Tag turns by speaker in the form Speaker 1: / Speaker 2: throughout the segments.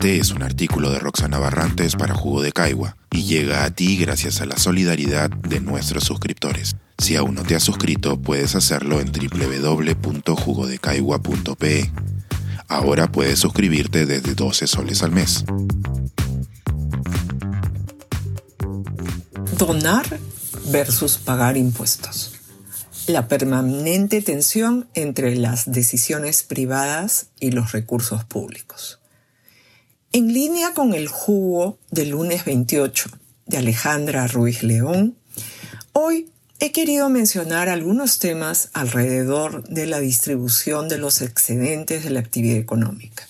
Speaker 1: Este es un artículo de Roxana Barrantes para Jugo de Caigua y llega a ti gracias a la solidaridad de nuestros suscriptores. Si aún no te has suscrito, puedes hacerlo en www.jugodecaigua.pe. Ahora puedes suscribirte desde 12 soles al mes.
Speaker 2: Donar versus pagar impuestos. La permanente tensión entre las decisiones privadas y los recursos públicos. En línea con el jugo del lunes 28 de Alejandra Ruiz León, hoy he querido mencionar algunos temas alrededor de la distribución de los excedentes de la actividad económica.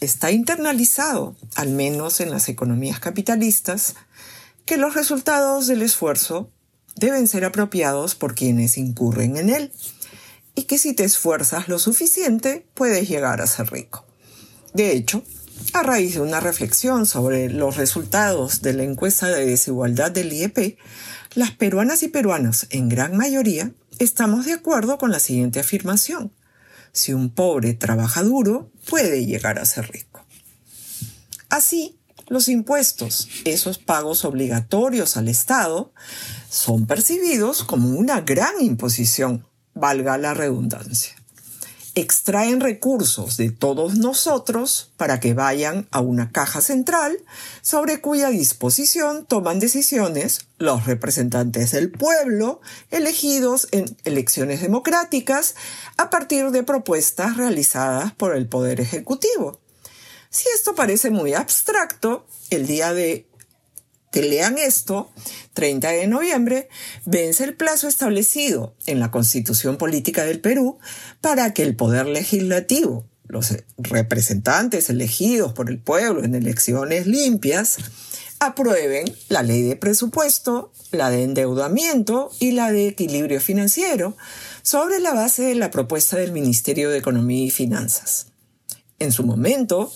Speaker 2: Está internalizado, al menos en las economías capitalistas, que los resultados del esfuerzo deben ser apropiados por quienes incurren en él y que si te esfuerzas lo suficiente puedes llegar a ser rico. De hecho, a raíz de una reflexión sobre los resultados de la encuesta de desigualdad del IEP, las peruanas y peruanos, en gran mayoría, estamos de acuerdo con la siguiente afirmación. Si un pobre trabaja duro, puede llegar a ser rico. Así, los impuestos, esos pagos obligatorios al Estado, son percibidos como una gran imposición, valga la redundancia extraen recursos de todos nosotros para que vayan a una caja central sobre cuya disposición toman decisiones los representantes del pueblo elegidos en elecciones democráticas a partir de propuestas realizadas por el Poder Ejecutivo. Si esto parece muy abstracto, el día de que lean esto, 30 de noviembre, vence el plazo establecido en la Constitución Política del Perú para que el Poder Legislativo, los representantes elegidos por el pueblo en elecciones limpias, aprueben la ley de presupuesto, la de endeudamiento y la de equilibrio financiero sobre la base de la propuesta del Ministerio de Economía y Finanzas. En su momento,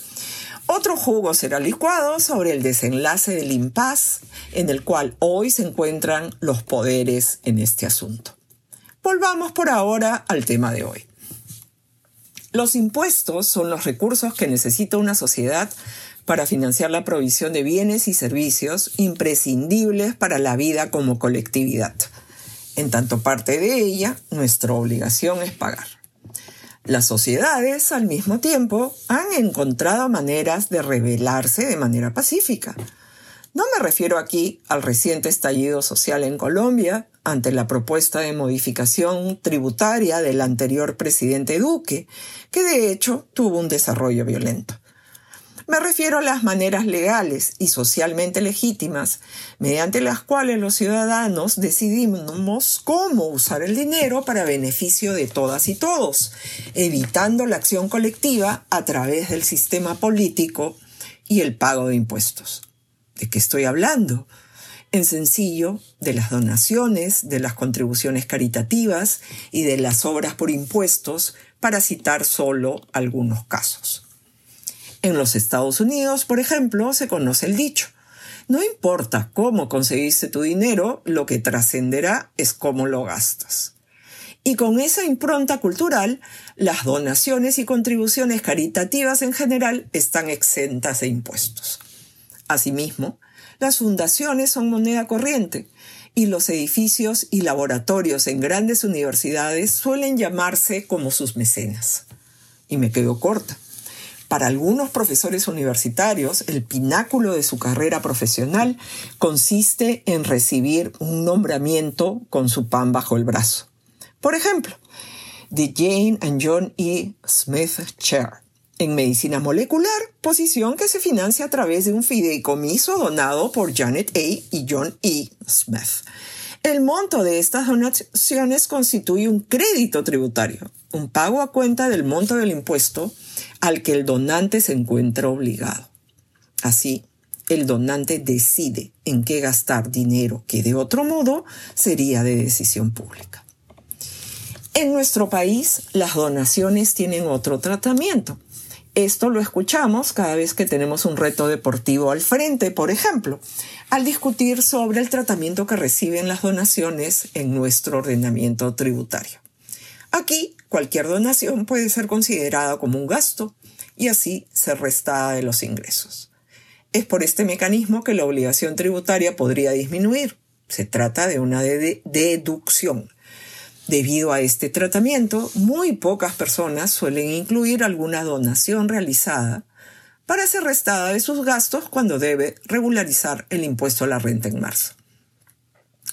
Speaker 2: otro jugo será licuado sobre el desenlace del impas en el cual hoy se encuentran los poderes en este asunto. Volvamos por ahora al tema de hoy. Los impuestos son los recursos que necesita una sociedad para financiar la provisión de bienes y servicios imprescindibles para la vida como colectividad. En tanto parte de ella, nuestra obligación es pagar. Las sociedades, al mismo tiempo, han encontrado maneras de rebelarse de manera pacífica. No me refiero aquí al reciente estallido social en Colombia ante la propuesta de modificación tributaria del anterior presidente Duque, que de hecho tuvo un desarrollo violento. Me refiero a las maneras legales y socialmente legítimas mediante las cuales los ciudadanos decidimos cómo usar el dinero para beneficio de todas y todos, evitando la acción colectiva a través del sistema político y el pago de impuestos. ¿De qué estoy hablando? En sencillo, de las donaciones, de las contribuciones caritativas y de las obras por impuestos, para citar solo algunos casos. En los Estados Unidos, por ejemplo, se conoce el dicho. No importa cómo conseguiste tu dinero, lo que trascenderá es cómo lo gastas. Y con esa impronta cultural, las donaciones y contribuciones caritativas en general están exentas de impuestos. Asimismo, las fundaciones son moneda corriente y los edificios y laboratorios en grandes universidades suelen llamarse como sus mecenas. Y me quedo corta. Para algunos profesores universitarios, el pináculo de su carrera profesional consiste en recibir un nombramiento con su pan bajo el brazo. Por ejemplo, The Jane and John E. Smith Chair en medicina molecular, posición que se financia a través de un fideicomiso donado por Janet A. y John E. Smith. El monto de estas donaciones constituye un crédito tributario, un pago a cuenta del monto del impuesto al que el donante se encuentra obligado. Así, el donante decide en qué gastar dinero que de otro modo sería de decisión pública. En nuestro país, las donaciones tienen otro tratamiento. Esto lo escuchamos cada vez que tenemos un reto deportivo al frente, por ejemplo, al discutir sobre el tratamiento que reciben las donaciones en nuestro ordenamiento tributario. Aquí, cualquier donación puede ser considerada como un gasto y así ser restada de los ingresos. Es por este mecanismo que la obligación tributaria podría disminuir. Se trata de una deducción. Debido a este tratamiento, muy pocas personas suelen incluir alguna donación realizada para ser restada de sus gastos cuando debe regularizar el impuesto a la renta en marzo.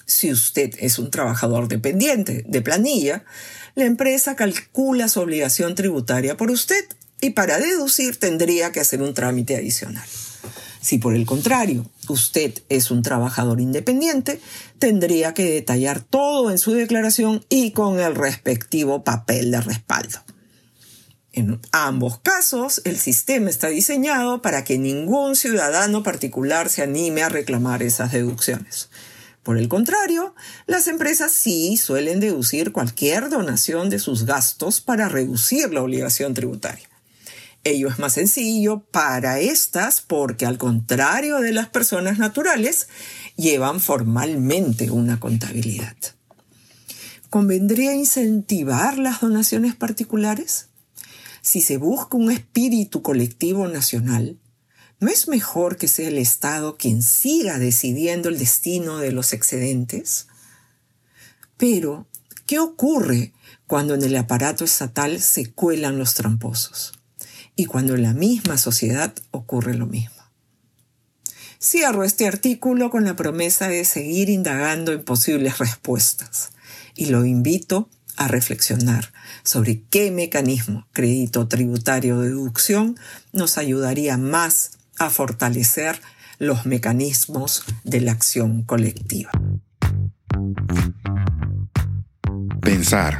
Speaker 2: Si usted es un trabajador dependiente de planilla, la empresa calcula su obligación tributaria por usted y para deducir tendría que hacer un trámite adicional. Si por el contrario usted es un trabajador independiente, tendría que detallar todo en su declaración y con el respectivo papel de respaldo. En ambos casos, el sistema está diseñado para que ningún ciudadano particular se anime a reclamar esas deducciones. Por el contrario, las empresas sí suelen deducir cualquier donación de sus gastos para reducir la obligación tributaria. Ello es más sencillo para estas porque al contrario de las personas naturales, llevan formalmente una contabilidad. ¿Convendría incentivar las donaciones particulares? Si se busca un espíritu colectivo nacional, ¿no es mejor que sea el Estado quien siga decidiendo el destino de los excedentes? Pero, ¿qué ocurre cuando en el aparato estatal se cuelan los tramposos? Y cuando en la misma sociedad ocurre lo mismo. Cierro este artículo con la promesa de seguir indagando en posibles respuestas y lo invito a reflexionar sobre qué mecanismo crédito tributario de deducción nos ayudaría más a fortalecer los mecanismos de la acción colectiva.
Speaker 1: Pensar,